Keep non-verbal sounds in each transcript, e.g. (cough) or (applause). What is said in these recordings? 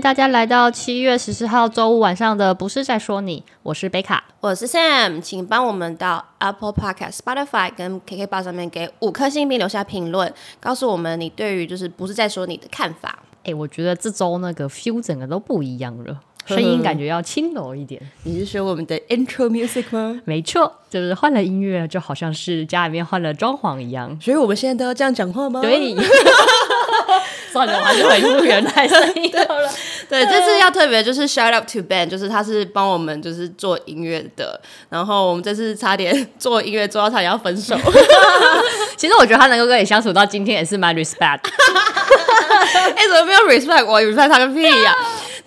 大家来到七月十四号周五晚上的不是在说你，我是贝卡，我是 Sam，请帮我们到 Apple Podcast、Spotify 跟 KKBOX 上面给五颗星并留下评论，告诉我们你对于就是不是在说你的看法。哎，我觉得这周那个 feel 整个都不一样了，声音感觉要轻柔一点。你是说我们的 intro music 吗？没错，就是换了音乐，就好像是家里面换了装潢一样。所以我们现在都要这样讲话吗？对。(laughs) (laughs) 算了，我还是回复原来声音好了。对，这次要特别就是 shout out to Ben，就是他是帮我们就是做音乐的，然后我们这次差点做音乐做到差点要分手。(laughs) 其实我觉得他能够跟你相处到今天也是蛮 respect。(laughs) 哎、欸，怎么没有 respect 我？respect 他个屁呀、啊！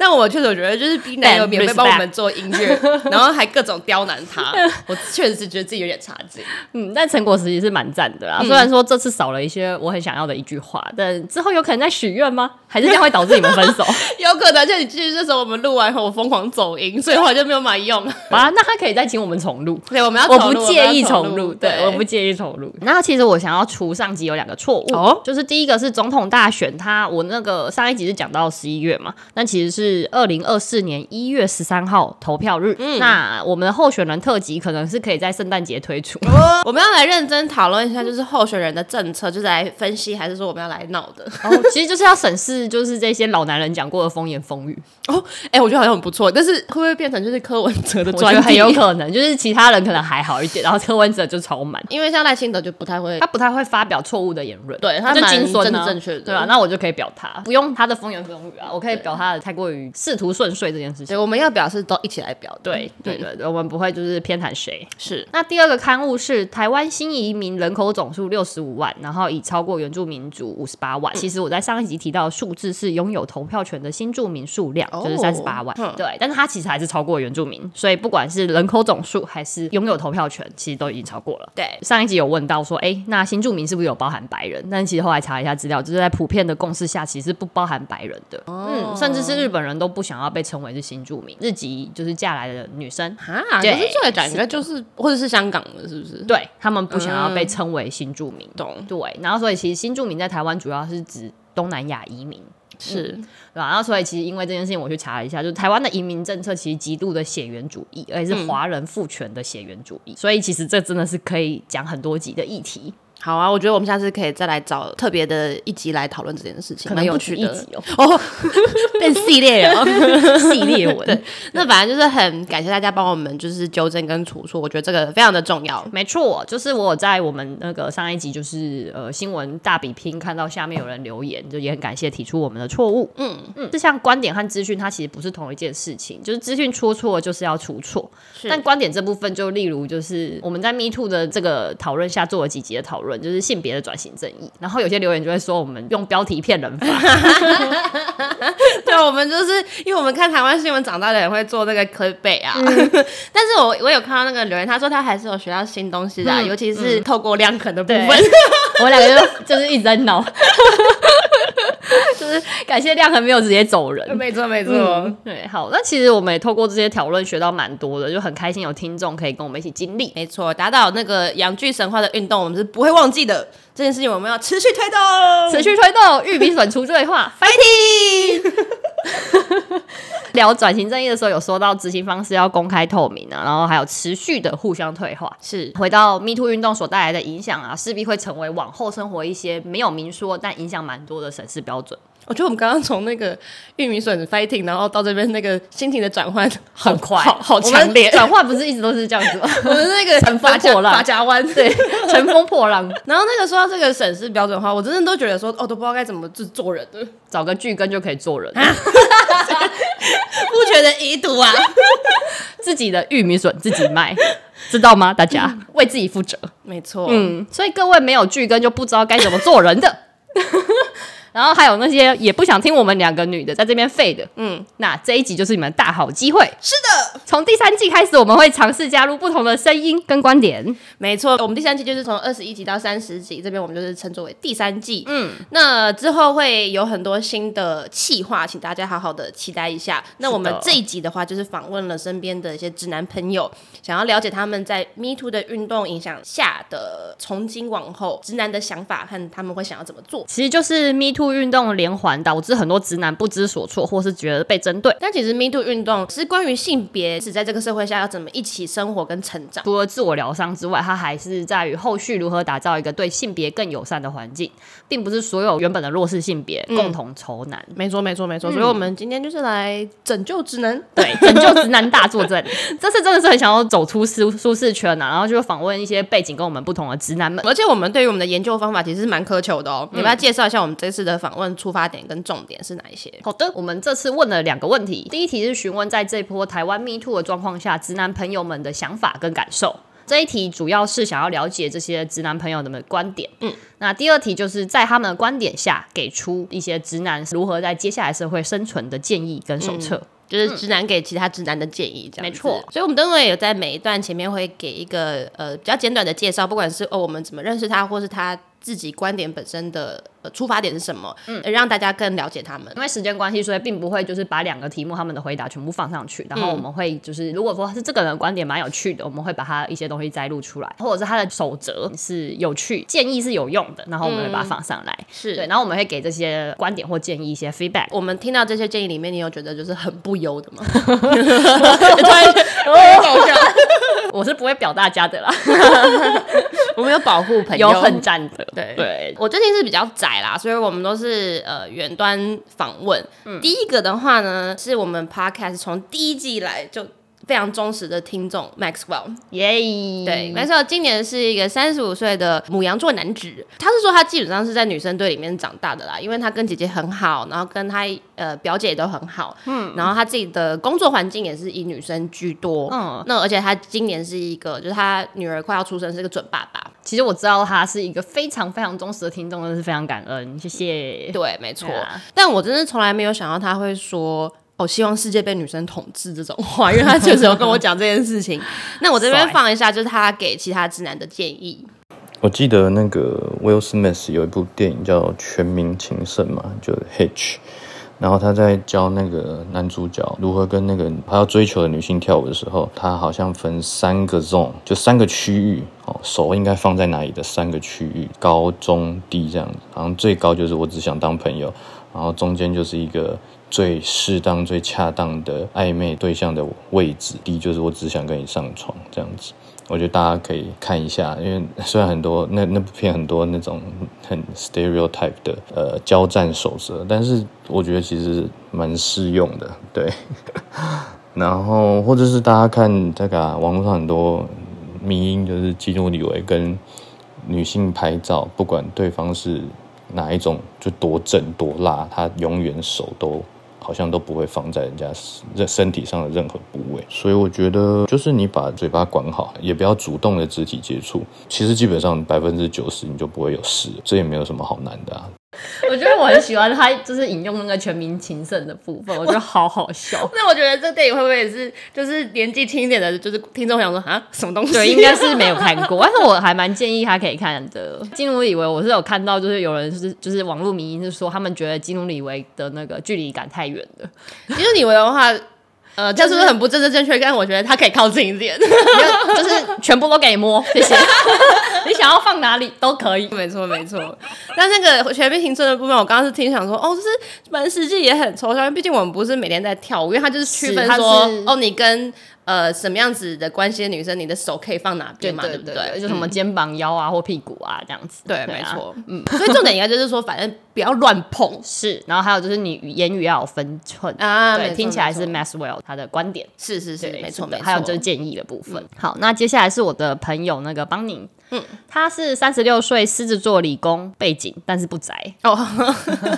但我确实觉得，就是 B 男友免费帮我们做音乐，(laughs) 然后还各种刁难他，我确实是觉得自己有点差劲。嗯，但成果实际是蛮赞的啦。嗯、虽然说这次少了一些我很想要的一句话，但之后有可能再许愿吗？还是这样会导致你们分手？(laughs) 有可能，就你继续这时候我们录完后，我疯狂走音，所以后来就没有买用。(laughs) 啊，那他可以再请我们重录。对，我们要我不介意重录，对，对，我不介意重录。然后其实我想要除上集有两个错误，哦，就是第一个是总统大选，他我那个上一集是讲到十一月嘛，但其实是二零二四。四年一月十三号投票日，嗯，那我们的候选人特辑可能是可以在圣诞节推出。哦，(laughs) 我们要来认真讨论一下，就是候选人的政策，就是来分析，还是说我们要来闹的？哦，(laughs) 其实就是要审视，就是这些老男人讲过的风言风语。哦，哎、欸，我觉得好像很不错，但是会不会变成就是柯文哲的 (laughs) 专题？我觉得很有可能，就是其他人可能还好一点，然后柯文哲就超满，因为像赖清德就不太会，他不太会发表错误的言论，对，他就精准正正确的，对吧、啊？那我就可以表他，不用他的风言风语啊，我可以表他的太过于仕途顺遂这件事情。我们要表示都一起来表，对对对，对，我们不会就是偏袒谁。是。那第二个刊物是台湾新移民人口总数六十五万，然后已超过原住民族五十八万。其实我在上一集提到的数字是拥有投票权的新住民数量，就是三十八万。对，但是它其实还是超过原住民，所以不管是人口总数还是拥有投票权，其实都已经超过了。对，上一集有问到说，哎，那新住民是不是有包含白人？但其实后来查一下资料，就是在普遍的共识下，其实是不包含白人的。嗯，甚至是日本人都不想要被称为是新住民，日籍就是嫁来的女生啊。可是这来讲，应该就是或者是香港的，是不是？对，他们不想要被称为新住民。懂。对，然后所以其实新住民在台湾主要是指东南亚移民。是，对吧？然后所以其实因为这件事情，我去查了一下，就是台湾的移民政策其实极度的血缘主义，而且是华人父权的血缘主义，嗯、所以其实这真的是可以讲很多集的议题。好啊，我觉得我们下次可以再来找特别的一集来讨论这件事情，可能有趣的一集哦。哦，(laughs) 变系列了，(laughs) 系列文。(laughs) 对，那反正就是很感谢大家帮我们就是纠正跟出错，我觉得这个非常的重要。没错，就是我在我们那个上一集就是呃新闻大比拼看到下面有人留言，就也很感谢提出我们的错误。嗯嗯，就像观点和资讯，它其实不是同一件事情，就是资讯出错就是要出错，但观点这部分就例如就是我们在 Me Too 的这个讨论下做了几集的讨论。就是性别的转型正义，然后有些留言就会说我们用标题骗人法。(laughs) 对，我们就是因为我们看台湾新闻长大的人会做那个 clickbait 啊。嗯、(laughs) 但是我我有看到那个留言，他说他还是有学到新东西的、啊，嗯、尤其是透过量衡的部分。我们两个就就是一直在闹，就是感谢亮恒没有直接走人。(laughs) 没错没错、嗯，对，好，那其实我们也透过这些讨论学到蛮多的，就很开心有听众可以跟我们一起经历。没错，打倒那个阳具神话的运动，我们是不会忘记的。这件事情我们要持续推动，持续推动，玉米笋除罪化，(laughs) fighting！聊转型正义的时候，有说到执行方式要公开透明啊，然后还有持续的互相退化。是回到 Me Too 运动所带来的影响啊，势必会成为往后生活一些没有明说但影响蛮多的审视标准。我觉得我们刚刚从那个玉米笋 fighting，然后到这边那个心情的转换很快，好好强烈。转换不是一直都是这样子吗？(laughs) 我们那个 (laughs) 乘风破浪，对，乘风破浪。然后那个说到这个审视标准的话，我真的都觉得说，哦，都不知道该怎么做做人的，找个巨根就可以做人，(laughs) 不觉得遗毒啊？自己的玉米笋自己卖，知道吗？大家、嗯、为自己负责，没错。嗯，所以各位没有巨根就不知道该怎么做人的。然后还有那些也不想听我们两个女的在这边废的，嗯，那这一集就是你们大好机会。是的，(laughs) 从第三季开始，我们会尝试加入不同的声音跟观点。没错，我们第三季就是从二十一集到三十集，这边我们就是称作为第三季。嗯，那之后会有很多新的企划，请大家好好的期待一下。那我们这一集的话，就是访问了身边的一些直男朋友，想要了解他们在 Me Too 的运动影响下的从今往后直男的想法和他们会想要怎么做。其实就是 Me Too 运动连环导致很多直男不知所措，或是觉得被针对。但其实 Me Too 运动是关于性别，是在这个社会下要怎么一起生活跟成长。除了自我疗伤之外，它还是在于后续如何打造一个对性别更友善的环境，并不是所有原本的弱势性别共同愁难。没错，没错，没错。所以我们今天就是来拯救直男，对，拯救直男大作战。(laughs) 这次真的是很想要走出舒舒适圈呐、啊，然后就访问一些背景跟我们不同的直男们。而且我们对于我们的研究方法其实是蛮苛求的哦。你们要介绍一下我们这次的访问出发点跟重点是哪一些？好的，我们这次问了两个问题。第一题是询问在这波台湾 Me Too 的状况下，直男朋友们的想法跟感受。这一题主要是想要了解这些直男朋友的观点。嗯，那第二题就是在他们的观点下，给出一些直男如何在接下来社会生存的建议跟手册。嗯就是直男给其他直男的建议，这样、嗯、没错。所以，我们等会有在每一段前面会给一个呃比较简短的介绍，不管是哦我们怎么认识他，或是他。自己观点本身的呃出发点是什么？嗯，让大家更了解他们。因为时间关系，所以并不会就是把两个题目他们的回答全部放上去。然后我们会就是如果说是这个人的观点蛮有趣的，我们会把他一些东西摘录出来，或者是他的守则是有趣，建议是有用的，然后我们会把它放上来。是对，然后我们会给这些观点或建议一些 feedback。我们听到这些建议里面，你有觉得就是很不优的吗？(laughs) (laughs) (laughs) 我是不会表大家的啦。(laughs) 我们有保护朋友，有很赞的。对对，我最近是比较窄啦，所以我们都是呃远端访问。嗯，第一个的话呢，是我们 Podcast 从第一季来就。非常忠实的听众 Maxwell，耶对，Maxwell 今年是一个三十五岁的母羊座男子。他是说他基本上是在女生队里面长大的啦，因为他跟姐姐很好，然后跟他呃表姐也都很好，嗯，然后他自己的工作环境也是以女生居多，嗯，那而且他今年是一个，就是他女儿快要出生，是一个准爸爸。其实我知道他是一个非常非常忠实的听众，真的是非常感恩，谢谢。对，没错，啊、但我真的从来没有想到他会说。我希望世界被女生统治这种话，因为他确实有跟我讲这件事情。(laughs) 那我这边放一下，就是他给其他直男的建议。我记得那个 Will Smith 有一部电影叫《全民情圣》嘛，就 Hitch，然后他在教那个男主角如何跟那个他要追求的女性跳舞的时候，他好像分三个 zone，就三个区域哦，手应该放在哪里的三个区域，高中低这样子。好像最高就是我只想当朋友，然后中间就是一个。最适当、最恰当的暧昧对象的位置，第一就是我只想跟你上床这样子。我觉得大家可以看一下，因为虽然很多那那部片很多那种很 stereotype 的呃交战守则，但是我觉得其实蛮适用的。对，(laughs) 然后或者是大家看这个、网络上很多迷因，就是基努李维跟女性拍照，不管对方是哪一种，就多正多辣，他永远手都。好像都不会放在人家身身体上的任何部位，所以我觉得就是你把嘴巴管好，也不要主动的肢体接触，其实基本上百分之九十你就不会有事，这也没有什么好难的啊。我很喜欢他，就是引用那个全民情圣的部分，我觉得好好笑。(laughs) 那我觉得这个电影会不会也是，就是年纪轻一点的，就是听众想说啊，什么东西？对，应该是没有看过，但是我还蛮建议他可以看的。基努里维，我是有看到，就是有人就是就是网络迷因是说，他们觉得基努里维的那个距离感太远了。基努里维的话。呃，这是不是很不正正正确？但我觉得他可以靠近一点，(laughs) (laughs) 就是全部都给你摸，谢谢。(laughs) 你想要放哪里都可以，没错没错。那那个全民停顿的部分，我刚刚是听想说，哦，就是蛮实际也很抽象，因为毕竟我们不是每天在跳舞，因为他就是区分说，哦，你跟。呃，什么样子的关系的女生，你的手可以放哪边嘛？对不对？就什么肩膀、腰啊，或屁股啊，这样子。对，没错。嗯，所以重点应该就是说，反正不要乱碰。是，然后还有就是你言语要有分寸啊。对，听起来是 Maxwell 他的观点。是是是，没错没错。还有就是建议的部分。好，那接下来是我的朋友那个邦宁，嗯，他是三十六岁，狮子座，理工背景，但是不宅哦，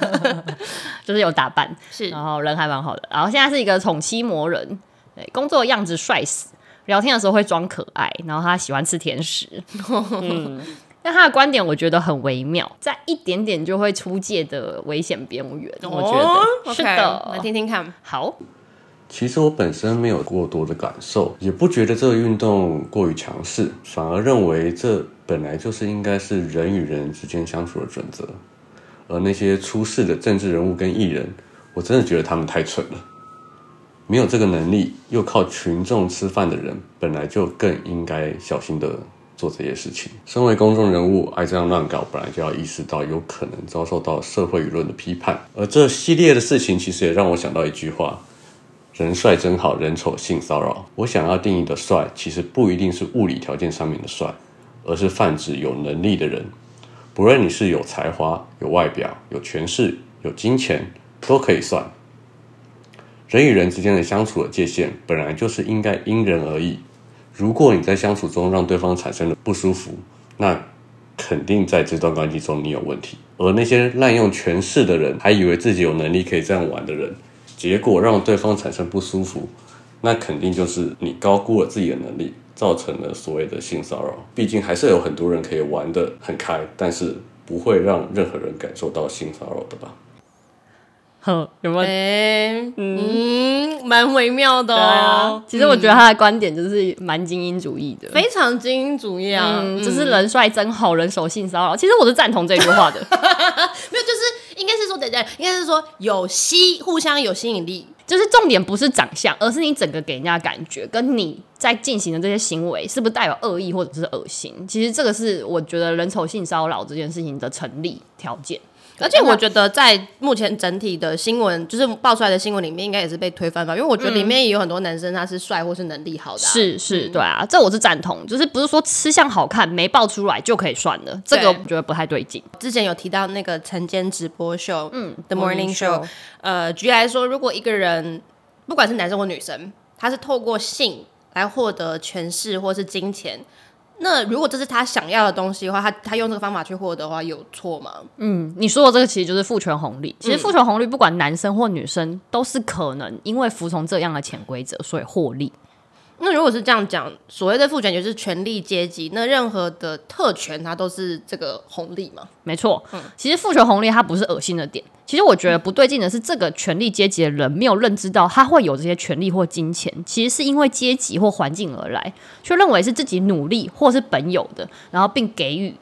(laughs) 就是有打扮，是，然后人还蛮好的，然后现在是一个宠妻魔人。对，工作样子帅死，聊天的时候会装可爱，然后他喜欢吃甜食。嗯，(laughs) 但他的观点我觉得很微妙，在一点点就会出界的危险边缘。我觉得、哦、是的，来听听看。好。其实我本身没有过多的感受，也不觉得这个运动过于强势，反而认为这本来就是应该是人与人之间相处的准则。而那些出事的政治人物跟艺人，我真的觉得他们太蠢了。没有这个能力又靠群众吃饭的人，本来就更应该小心的做这些事情。身为公众人物，爱这样乱搞，本来就要意识到有可能遭受到社会舆论的批判。而这系列的事情，其实也让我想到一句话。人帅真好，人丑性骚扰。我想要定义的帅，其实不一定是物理条件上面的帅，而是泛指有能力的人。不论你是有才华、有外表、有权势、有金钱，都可以算。人与人之间的相处的界限，本来就是应该因人而异。如果你在相处中让对方产生了不舒服，那肯定在这段关系中你有问题。而那些滥用权势的人，还以为自己有能力可以这样玩的人。结果让对方产生不舒服，那肯定就是你高估了自己的能力，造成了所谓的性骚扰。毕竟还是有很多人可以玩得很开，但是不会让任何人感受到性骚扰的吧？(laughs) 哼，有没有？欸、嗯，蛮微妙的哦、啊。其实我觉得他的观点就是蛮精英主义的，非常精英主义啊，嗯、就是人帅真好，人丑性骚扰。其实我是赞同这句话的，(laughs) 没有，就是。应该是说，对对，应该是说有吸，互相有吸引力，就是重点不是长相，而是你整个给人家的感觉，跟你在进行的这些行为是不是带有恶意或者是恶心。其实这个是我觉得人丑性骚扰这件事情的成立条件。而且我觉得，在目前整体的新闻，就是爆出来的新闻里面，应该也是被推翻吧？因为我觉得里面也有很多男生他是帅或是能力好的、啊，是是，对啊，这我是赞同，就是不是说吃相好看没爆出来就可以算了，这个我觉得不太对劲。之前有提到那个晨间直播秀，嗯，The Morning Show，呃，举例来说，如果一个人不管是男生或女生，他是透过性来获得权势或是金钱。那如果这是他想要的东西的话，他他用这个方法去获得的话，有错吗？嗯，你说的这个其实就是父权红利。其实父权红利不管男生或女生，都是可能因为服从这样的潜规则，所以获利。那如果是这样讲，所谓的父权就是权力阶级，那任何的特权它都是这个红利吗？没错，嗯，其实父权红利它不是恶心的点。其实我觉得不对劲的是，这个权力阶级的人没有认知到他会有这些权利或金钱，其实是因为阶级或环境而来，却认为是自己努力或是本有的，然后并给予。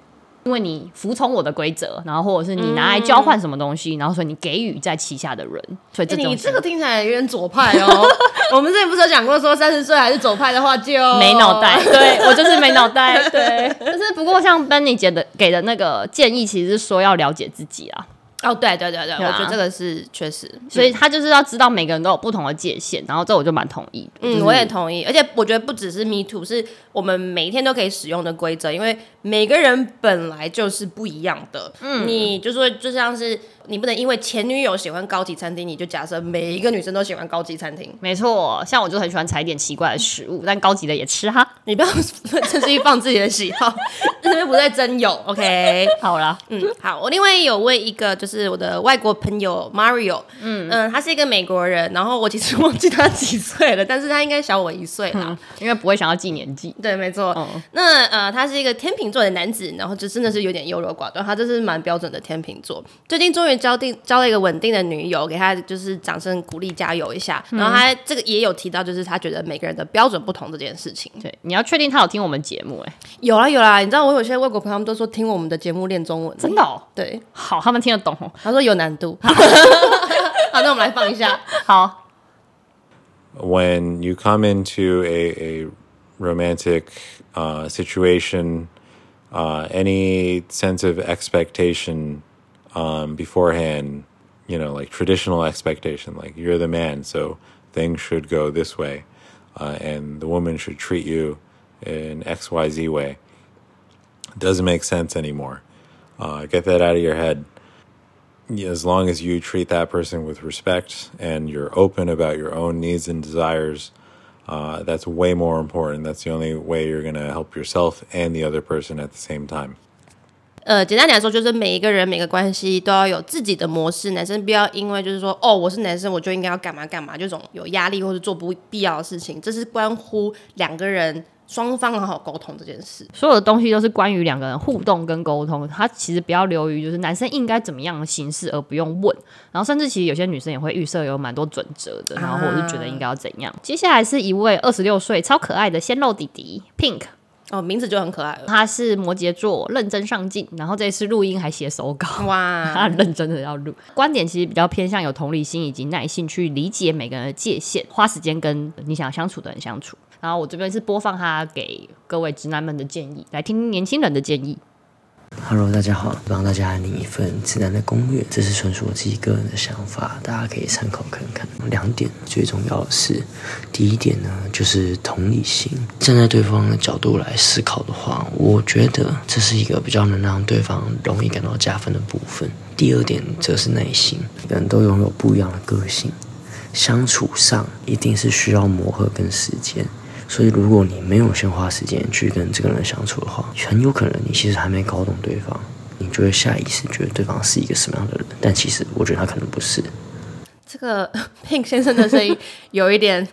因为你服从我的规则，然后或者是你拿来交换什么东西，嗯、然后所以你给予在旗下的人，所以这、欸、你这个听起来有点左派哦。(laughs) 我们之前不是有讲过，说三十岁还是左派的话就没脑袋。(laughs) 对我就是没脑袋。对，(laughs) 但是不过像 Benny 姐的给的那个建议，其实是说要了解自己啊。哦，对对对对，对啊、我觉得这个是确实，所以他就是要知道每个人都有不同的界限，然后这我就蛮同意。嗯，就是、我也同意，而且我觉得不只是 Me Too，是我们每一天都可以使用的规则，因为每个人本来就是不一样的。嗯，你就说就像是。你不能因为前女友喜欢高级餐厅，你就假设每一个女生都喜欢高级餐厅。没错，像我就很喜欢踩点奇怪的食物，但高级的也吃哈。你不要 (laughs) 趁机放自己的喜好，(laughs) 这边不在真有。OK，好了，嗯，好。我另外有问一个，就是我的外国朋友 Mario，嗯嗯，他是一个美国人，然后我其实忘记他几岁了，但是他应该小我一岁啦，因为不会想要记年纪。对，没错。嗯、那呃，他是一个天秤座的男子，然后就真的是有点优柔寡断，他这是蛮标准的天秤座。最近终于。交定交了一个稳定的女友，给他就是掌声鼓励加油一下。嗯、然后他这个也有提到，就是他觉得每个人的标准不同这件事情。对，你要确定他有听我们节目哎、欸，有啦有啦。你知道我有些外国朋友他们都说听我们的节目练中文，真的、哦？对，好，他们听得懂。他说有难度。好，(laughs) 好，那我们来放一下。好。When you come into a a romantic uh situation, uh any sense of expectation um, beforehand, you know, like traditional expectation, like you're the man, so things should go this way, uh, and the woman should treat you in X Y Z way. It doesn't make sense anymore. Uh, get that out of your head. As long as you treat that person with respect and you're open about your own needs and desires, uh, that's way more important. That's the only way you're going to help yourself and the other person at the same time. 呃，简单来说，就是每一个人每个关系都要有自己的模式。男生不要因为就是说，哦，我是男生，我就应该要干嘛干嘛，这种有压力或者做不必要的事情，这是关乎两个人双方好好沟通这件事。所有的东西都是关于两个人互动跟沟通，他其实不要流于就是男生应该怎么样的形式，而不用问。然后甚至其实有些女生也会预设有蛮多准则的，然后或者是觉得应该要怎样。接下来是一位二十六岁超可爱的鲜肉弟弟 Pink。哦，名字就很可爱了。他是摩羯座，认真上进，然后这次录音还写手稿，哇，(laughs) 他很认真的要录。观点其实比较偏向有同理心以及耐心去理解每个人的界限，花时间跟你想相处的人相处。然后我这边是播放他给各位直男们的建议，来听听年轻人的建议。Hello，大家好，帮大家拟一份指南的攻略，这是纯属我自己个人的想法，大家可以参考看看。两点最重要的是，第一点呢，就是同理心。站在对方的角度来思考的话，我觉得这是一个比较能让对方容易感到加分的部分。第二点则是耐心，每个人都拥有不一样的个性，相处上一定是需要磨合跟时间。所以，如果你没有先花时间去跟这个人相处的话，很有可能你其实还没搞懂对方，你就会下意识觉得对方是一个什么样的人。但其实，我觉得他可能不是。这个 Pink 先生的声音有一点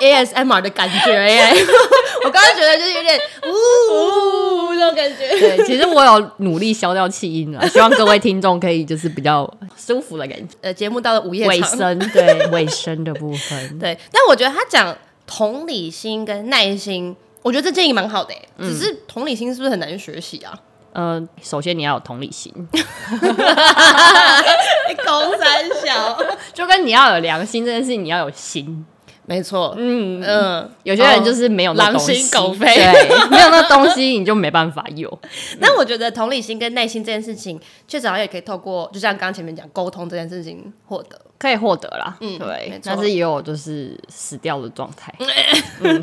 ASMR 的感觉耶，(laughs) 我刚刚觉得就是有点呜呜那种感觉。对，其实我有努力消掉气音了，希望各位听众可以就是比较舒服的感觉。呃，节目到了午夜尾声，对尾声的部分，(laughs) 对。但我觉得他讲。同理心跟耐心，我觉得这建议蛮好的，嗯，只是同理心是不是很难学习啊？呃，首先你要有同理心，(laughs) 公三小，(laughs) 就跟你要有良心这件事情，你要有心，没错。嗯嗯，有些人就是没有那东西，狼心狗肺，对，没有那东西你就没办法有。(laughs) 那我觉得同理心跟耐心这件事情，确实好像也可以透过，就像刚前面讲沟通这件事情获得。可以获得啦，嗯，对，但是也有就是死掉的状态。(laughs) 嗯，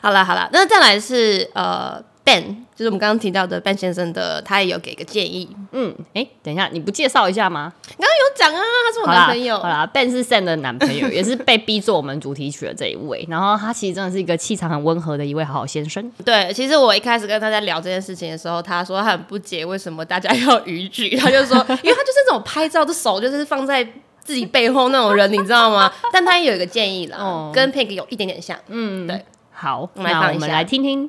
好啦好啦，那再来是呃 Ben，就是我们刚刚提到的 Ben 先生的，他也有给个建议。嗯，哎、欸，等一下，你不介绍一下吗？刚刚有讲啊，他是我男朋友。好啦，Ben 是 Sam 的男朋友，也是被逼做我们主题曲的这一位。然后他其实真的是一个气场很温和的一位好好先生。对，其实我一开始跟他在聊这件事情的时候，他说他很不解为什么大家要逾矩，他就说，因为他就是那种拍照的手就是放在。自己背后那种人，你知道吗？(laughs) 但他也有一个建议啦，哦、跟 Pink 有一点点像。嗯，对，好，那我们来听听。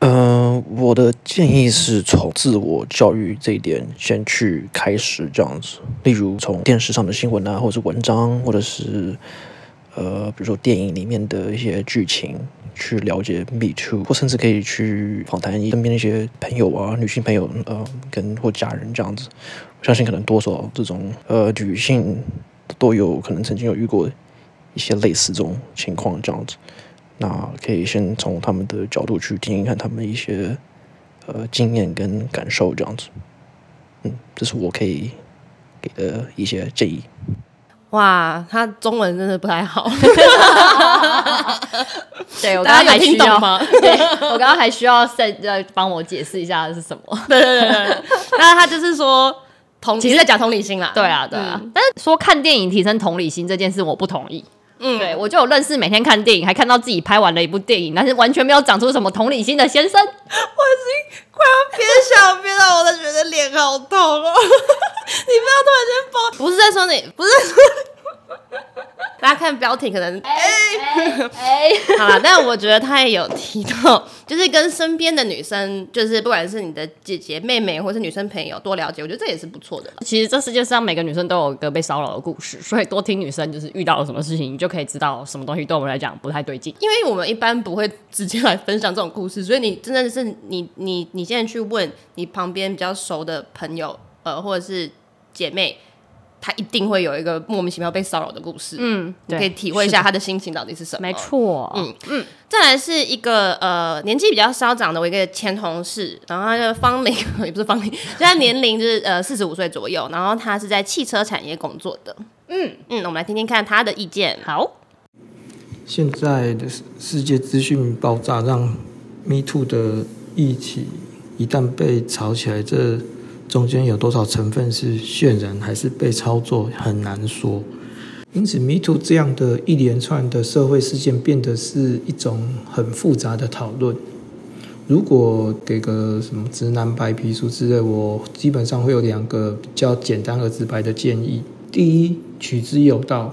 嗯，我的建议是从自我教育这一点先去开始，这样子。例如从电视上的新闻啊，或者是文章，或者是呃，比如说电影里面的一些剧情，去了解 Me Too，或甚至可以去访谈身边的一些朋友啊，女性朋友，呃，跟或家人这样子。我相信可能多少这种呃女性都有可能曾经有遇过一些类似这种情况这样子，那可以先从他们的角度去听一看他们一些呃经验跟感受这样子，嗯，这是我可以给的一些建议。哇，他中文真的不太好，(laughs) (laughs) 对，我刚刚还需要吗？对，我刚刚还需要再再帮我解释一下是什么？(laughs) 对对对对，那他就是说。同其实在讲同理心啦，对啊，对啊。嗯、但是说看电影提升同理心这件事，我不同意。嗯，对我就有认识每天看电影，还看到自己拍完了一部电影，但是完全没有长出什么同理心的先生，我已经快要憋笑憋到我都觉得脸好痛哦。(laughs) 你不要突然间爆，不是在说你，不是在说。大家看标题可能哎哎，哎 (laughs) 好了，但我觉得他也有提到，就是跟身边的女生，就是不管是你的姐姐、妹妹，或是女生朋友多了解，我觉得这也是不错的。其实这世界上每个女生都有一个被骚扰的故事，所以多听女生就是遇到了什么事情，你就可以知道什么东西对我们来讲不太对劲。因为我们一般不会直接来分享这种故事，所以你真的是你你你现在去问你旁边比较熟的朋友，呃，或者是姐妹。他一定会有一个莫名其妙被骚扰的故事，嗯，你可以体会一下他的心情到底是什么。没错，嗯嗯。再来是一个呃年纪比较稍长的我一个前同事，然后他的芳龄 (laughs) 也不是方龄，就他年龄就是呃四十五岁左右，然后他是在汽车产业工作的，嗯嗯。我们来听听看他的意见。好，现在的世界资讯爆炸，让 Me Too 的议题一旦被炒起来，这。中间有多少成分是渲染，还是被操作，很难说。因此，Me Too 这样的一连串的社会事件，变得是一种很复杂的讨论。如果给个什么直男白皮书之类，我基本上会有两个比较简单而直白的建议：第一，取之有道；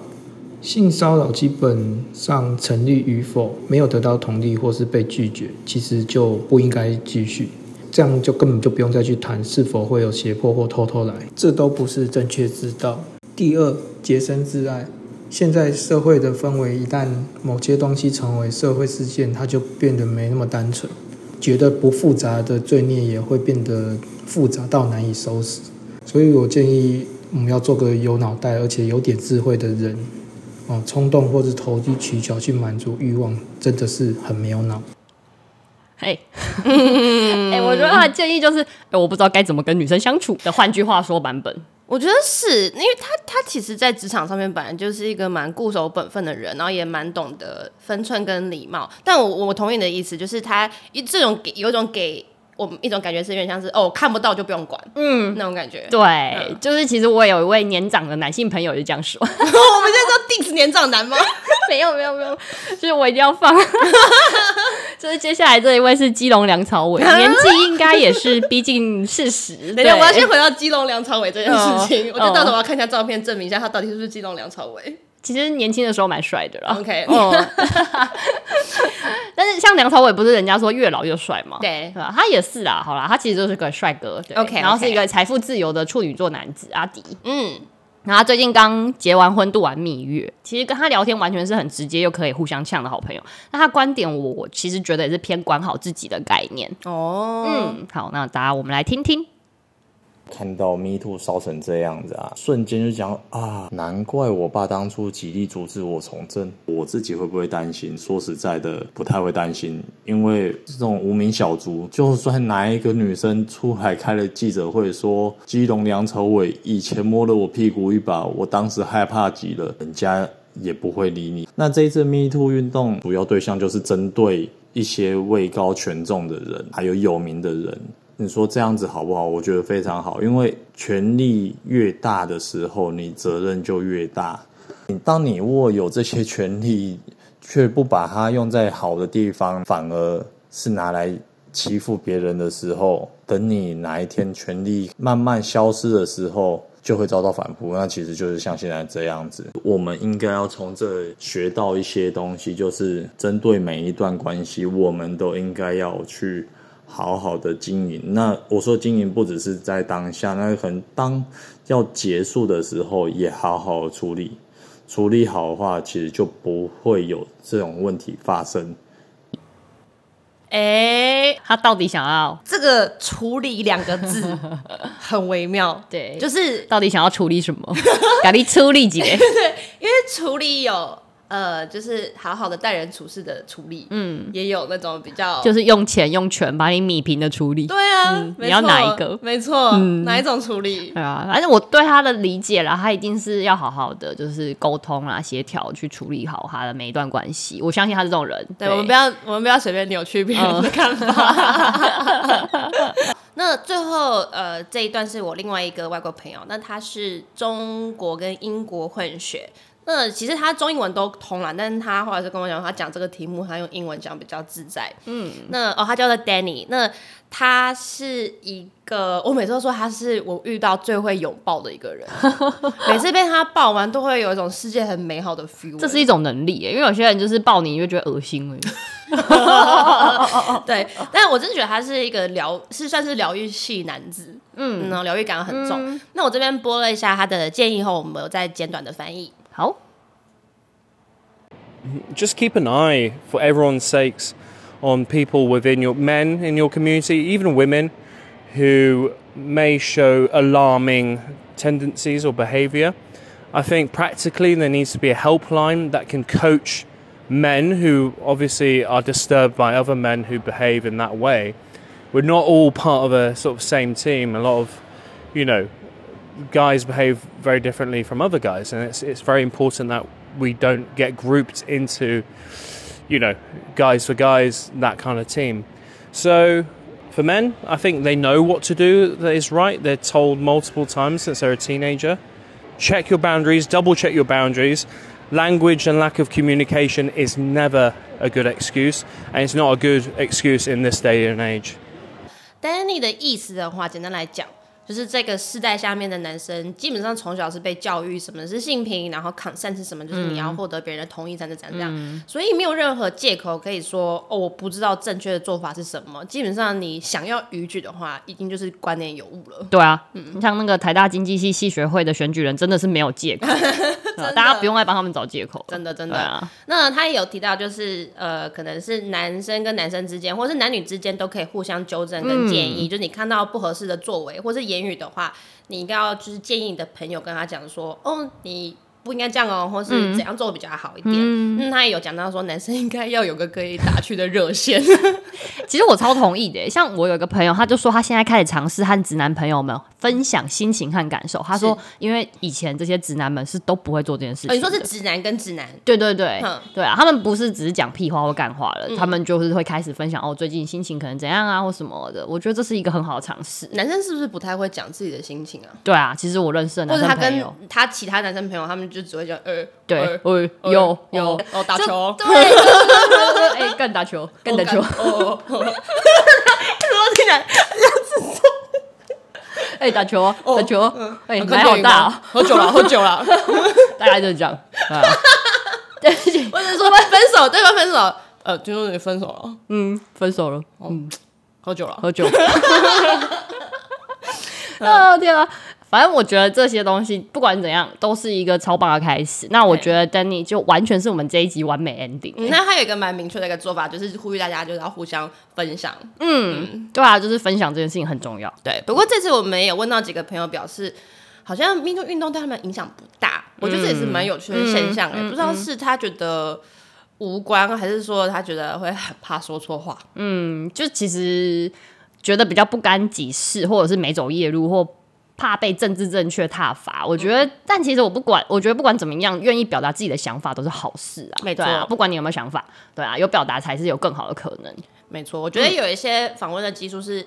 性骚扰基本上成立与否，没有得到同意或是被拒绝，其实就不应该继续。这样就根本就不用再去谈是否会有胁迫或偷偷来，这都不是正确之道。第二，洁身自爱。现在社会的氛围，一旦某些东西成为社会事件，它就变得没那么单纯。觉得不复杂的罪孽也会变得复杂到难以收拾。所以我建议我们要做个有脑袋而且有点智慧的人。哦，冲动或是投机取巧去满足欲望，真的是很没有脑。嘿，(laughs) 哎，我觉得他的建议就是，哎，我不知道该怎么跟女生相处的。换句话说版本，我觉得是因为他他其实，在职场上面本来就是一个蛮固守本分的人，然后也蛮懂得分寸跟礼貌。但我我同意你的意思，就是他这种给有一种给。我们一种感觉是有点像是哦，看不到就不用管，嗯，那种感觉。对，嗯、就是其实我有一位年长的男性朋友就这样说。(laughs) 我们现在说 diss 年长男吗？(laughs) 没有没有没有，就是我一定要放。(laughs) 就是接下来这一位是基隆梁朝伟，年纪应该也是逼近四十。等一下，我要先回到基隆梁朝伟这件事情。哦、我觉得到时候我要看一下照片，证明一下他到底是不是基隆梁朝伟。其实年轻的时候蛮帅的啦。OK，(laughs) 但是像梁朝伟不是人家说越老越帅吗？对，对吧？他也是啦。好啦，他其实就是个帅哥。对 OK，然后是一个财富自由的处女座男子阿迪。嗯，然后他最近刚结完婚，度完蜜月。其实跟他聊天完全是很直接，又可以互相呛的好朋友。那他观点我，我其实觉得也是偏管好自己的概念。哦，嗯，好，那大家我们来听听。看到 Me Too 烧成这样子啊，瞬间就讲啊，难怪我爸当初极力阻止我从政。我自己会不会担心？说实在的，不太会担心，因为这种无名小卒，就算哪一个女生出来开了记者会说基隆梁朝伟以前摸了我屁股一把，我当时害怕极了，人家也不会理你。那这一次 Me Too 运动主要对象就是针对一些位高权重的人，还有有名的人。你说这样子好不好？我觉得非常好，因为权力越大的时候，你责任就越大。你当你握有这些权力，却不把它用在好的地方，反而是拿来欺负别人的时候，等你哪一天权力慢慢消失的时候，就会遭到反扑。那其实就是像现在这样子。我们应该要从这学到一些东西，就是针对每一段关系，我们都应该要去。好好的经营，那我说经营不只是在当下，那可能当要结束的时候也好好处理，处理好的话，其实就不会有这种问题发生。哎，他到底想要这个处理两个字很微妙，(laughs) 对，就是到底想要处理什么？(laughs) 赶紧处理几个？(laughs) 对，因为处理有。呃，就是好好的待人处事的处理，嗯，也有那种比较，就是用钱用权把你米平的处理。对啊，嗯、你要哪一个？没错，嗯、哪一种处理？对啊，反正我对他的理解啦，他一定是要好好的，就是沟通啊，协调去处理好他的每一段关系。我相信他是这种人。对，对我们不要，我们不要随便扭曲别人的看法。嗯、(laughs) 那最后，呃，这一段是我另外一个外国朋友，那他是中国跟英国混血。那其实他中英文都通了，但是他后来是跟我讲，他讲这个题目，他用英文讲比较自在。嗯，那哦，他叫做 Danny，那他是一个，我每次都说他是我遇到最会拥抱的一个人，(laughs) 每次被他抱完都会有一种世界很美好的 feel。这是一种能力耶，因为有些人就是抱你，你就觉得恶心而已。(laughs) 对，但我真的觉得他是一个疗，是算是疗愈系男子，嗯，然后疗愈感很重。嗯、那我这边播了一下他的建议后，我们有再简短的翻译。好。Just keep an eye, for everyone's sakes, on people within your men in your community, even women, who may show alarming tendencies or behavior. I think practically there needs to be a helpline that can coach men who obviously are disturbed by other men who behave in that way. We're not all part of a sort of same team. A lot of, you know, guys behave very differently from other guys, and it's it's very important that we don't get grouped into, you know, guys for guys, that kind of team. So for men, I think they know what to do that is right. They're told multiple times since they're a teenager. Check your boundaries, double check your boundaries. Language and lack of communication is never a good excuse, and it's not a good excuse in this day and age. Danny 的意思的话，简单来讲。 就是这个世代下面的男生，基本上从小是被教育什么是性平，然后 consent 是什么，就是你要获得别人的同意才能怎样这样，嗯、所以没有任何借口可以说哦，我不知道正确的做法是什么。基本上你想要逾矩的话，已经就是观念有误了。对啊，嗯，像那个台大经济系系学会的选举人，真的是没有借口，(laughs) (laughs) 大家不用再帮他们找借口，真的真的。啊、那他也有提到，就是呃，可能是男生跟男生之间，或是男女之间都可以互相纠正跟建议，嗯、就是你看到不合适的作为或是。言语的话，你应该要就是建议你的朋友跟他讲说，哦，你。不应该这样哦，或是怎样做比较好一点。嗯，嗯，他也有讲到说，男生应该要有个可以打去的热线。(laughs) 其实我超同意的，像我有一个朋友，他就说他现在开始尝试和直男朋友们分享心情和感受。他说，因为以前这些直男们是都不会做这件事情。哦。你说是直男跟直男？对对对，嗯、对啊，他们不是只是讲屁话或干话了，嗯、他们就是会开始分享哦，最近心情可能怎样啊，或什么的。我觉得这是一个很好的尝试。男生是不是不太会讲自己的心情啊？对啊，其实我认识的男生朋友，或者他跟他其他男生朋友，他们就只会讲呃。对，有有哦，打球，对，(laughs) 哎，干打球，干打球，哦，我听起来哎，打球，打球，哎，奶好大，喝酒了，(laughs) 喝酒了，大概就是这样。对不起，(laughs) 我是说分手，对方分手，呃，听说你分手了，嗯，分手了，嗯，喝酒了，喝酒。哦天啊！反正我觉得这些东西不管怎样都是一个超棒的开始。那我觉得 Danny 就完全是我们这一集完美 ending。嗯，那他有一个蛮明确的一个做法，就是呼吁大家就是要互相分享。嗯，嗯对啊，就是分享这件事情很重要。对，不过这次我们也问到几个朋友，表示好像命中运动对他们影响不大。嗯、我觉得这也是蛮有趣的现象哎，嗯嗯、不知道是他觉得无关，还是说他觉得会很怕说错话。嗯，就其实觉得比较不甘己事，或者是没走夜路或。怕被政治正确踏伐，我觉得，嗯、但其实我不管，我觉得不管怎么样，愿意表达自己的想法都是好事啊。没错、啊，不管你有没有想法，对啊，有表达才是有更好的可能。没错，我觉得有一些访问的技术是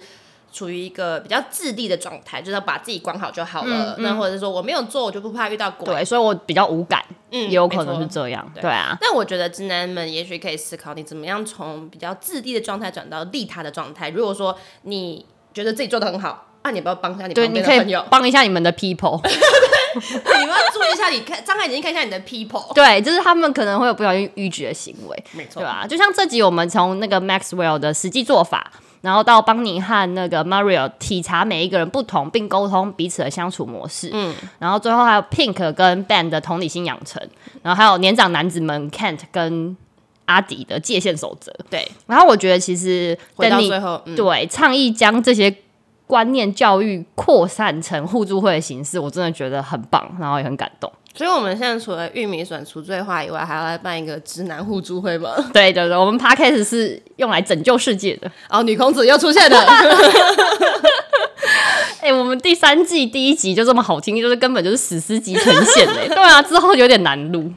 处于一个比较自立的状态，就是要把自己管好就好了。嗯嗯、那或者是说我没有做，我就不怕遇到鬼。对，所以我比较无感，嗯，也有可能是这样。对，对啊，但我觉得直男们也许可以思考，你怎么样从比较自立的状态转到利他的状态。如果说你觉得自己做的很好。那你不要帮一下你旁边的朋友，帮一下你们的 people。(laughs) 你们要注意一下，你看张开眼睛看一下你的 people。对，就是他们可能会有不小心逾矩的行为，没错，对吧？就像这集我们从那个 Maxwell 的实际做法，然后到邦尼和那个 Mario 体察每一个人不同，并沟通彼此的相处模式。嗯，然后最后还有 Pink 跟 Ben 的同理心养成，然后还有年长男子们 Kent 跟阿迪的界限守则。对，然后我觉得其实回到最后，嗯、对倡议将这些。观念教育扩散成互助会的形式，我真的觉得很棒，然后也很感动。所以，我们现在除了玉米笋除罪化以外，还要来办一个直男互助会吗？(laughs) 对对对，我们 Podcast 是用来拯救世界的。(laughs) 哦，女孔子又出现了。(laughs) 哎、欸，我们第三季第一集就这么好听，就是根本就是史诗级呈现嘞。对啊，之后有点难录。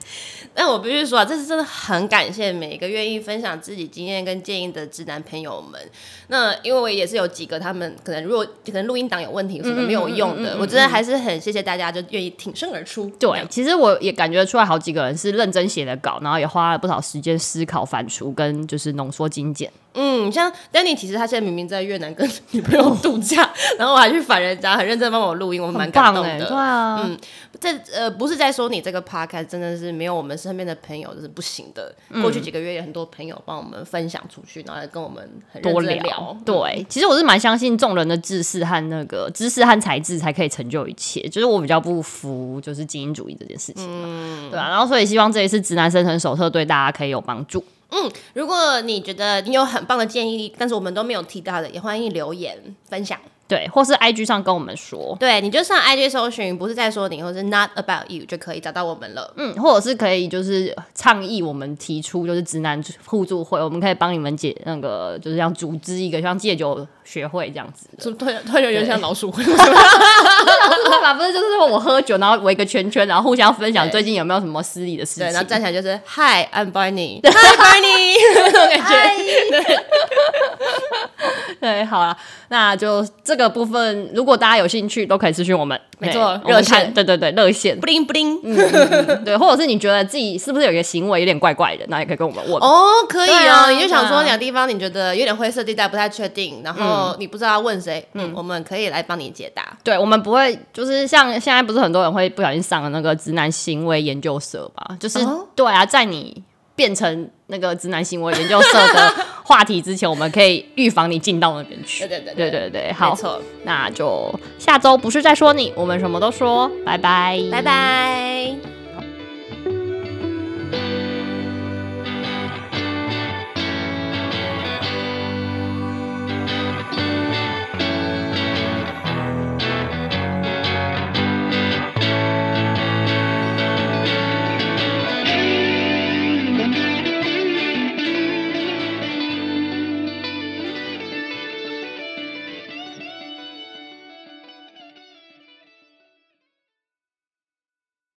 但我必须说啊，这是真的很感谢每一个愿意分享自己经验跟建议的直男朋友们。那因为我也是有几个，他们可能如果可能录音档有问题，什么没有用的，我真的还是很谢谢大家，就愿意挺身而出。对，其实我也感觉出来，好几个人是认真写的稿，然后也花了不少时间思考、反刍跟就是浓缩精简。嗯，像 Danny，其实他现在明明在越南跟 (laughs) 女朋友度假，哦、然后我还去烦人家，很认真帮我录音，我蛮感动的。对啊，嗯，这呃不是在说你这个 podcast 真的是没有我们身边的朋友就是不行的。嗯、过去几个月有很多朋友帮我们分享出去，然后来跟我们很多聊。聊对，嗯、其实我是蛮相信众人的知识和那个知识和才智才可以成就一切，就是我比较不服就是精英主义这件事情。嗯，对啊，然后所以希望这一次直男生存手册对大家可以有帮助。嗯，如果你觉得你有很棒的建议，但是我们都没有提到的，也欢迎留言分享。对，或是 IG 上跟我们说，对，你就上 IG 搜寻，不是在说你，或是 Not About You 就可以找到我们了。嗯，或者是可以就是倡议我们提出就是直男互助会，我们可以帮你们解那个就是像组织一个像戒酒学会这样子的。突然突然有点像老鼠会，老鼠会吧？不是，就是我喝酒，然后围个圈圈，然后互相分享最近有没有什么失礼的事情，对，然后站起来就是 Hi，I'm Barney，Hi Barney，(laughs) 那种感觉。对，(laughs) 对，好了，那就这个部分，如果大家有兴趣，都可以咨询我们。没错，热线，对对对，热线，不灵不灵，嗯，对，或者是你觉得自己是不是有一个行为有点怪怪的，那也可以跟我们问。哦，可以哦，你就想说哪个地方你觉得有点灰色地带，不太确定，然后你不知道要问谁，嗯，我们可以来帮你解答。对，我们不会，就是像现在不是很多人会不小心上了那个直男行为研究社吧，就是对啊，在你变成那个直男行为研究社的话题之前，我们可以预防你进到那边去。对对对对。对对，好，没错，那就下周不是在说你，我们什么都说，拜拜，拜拜。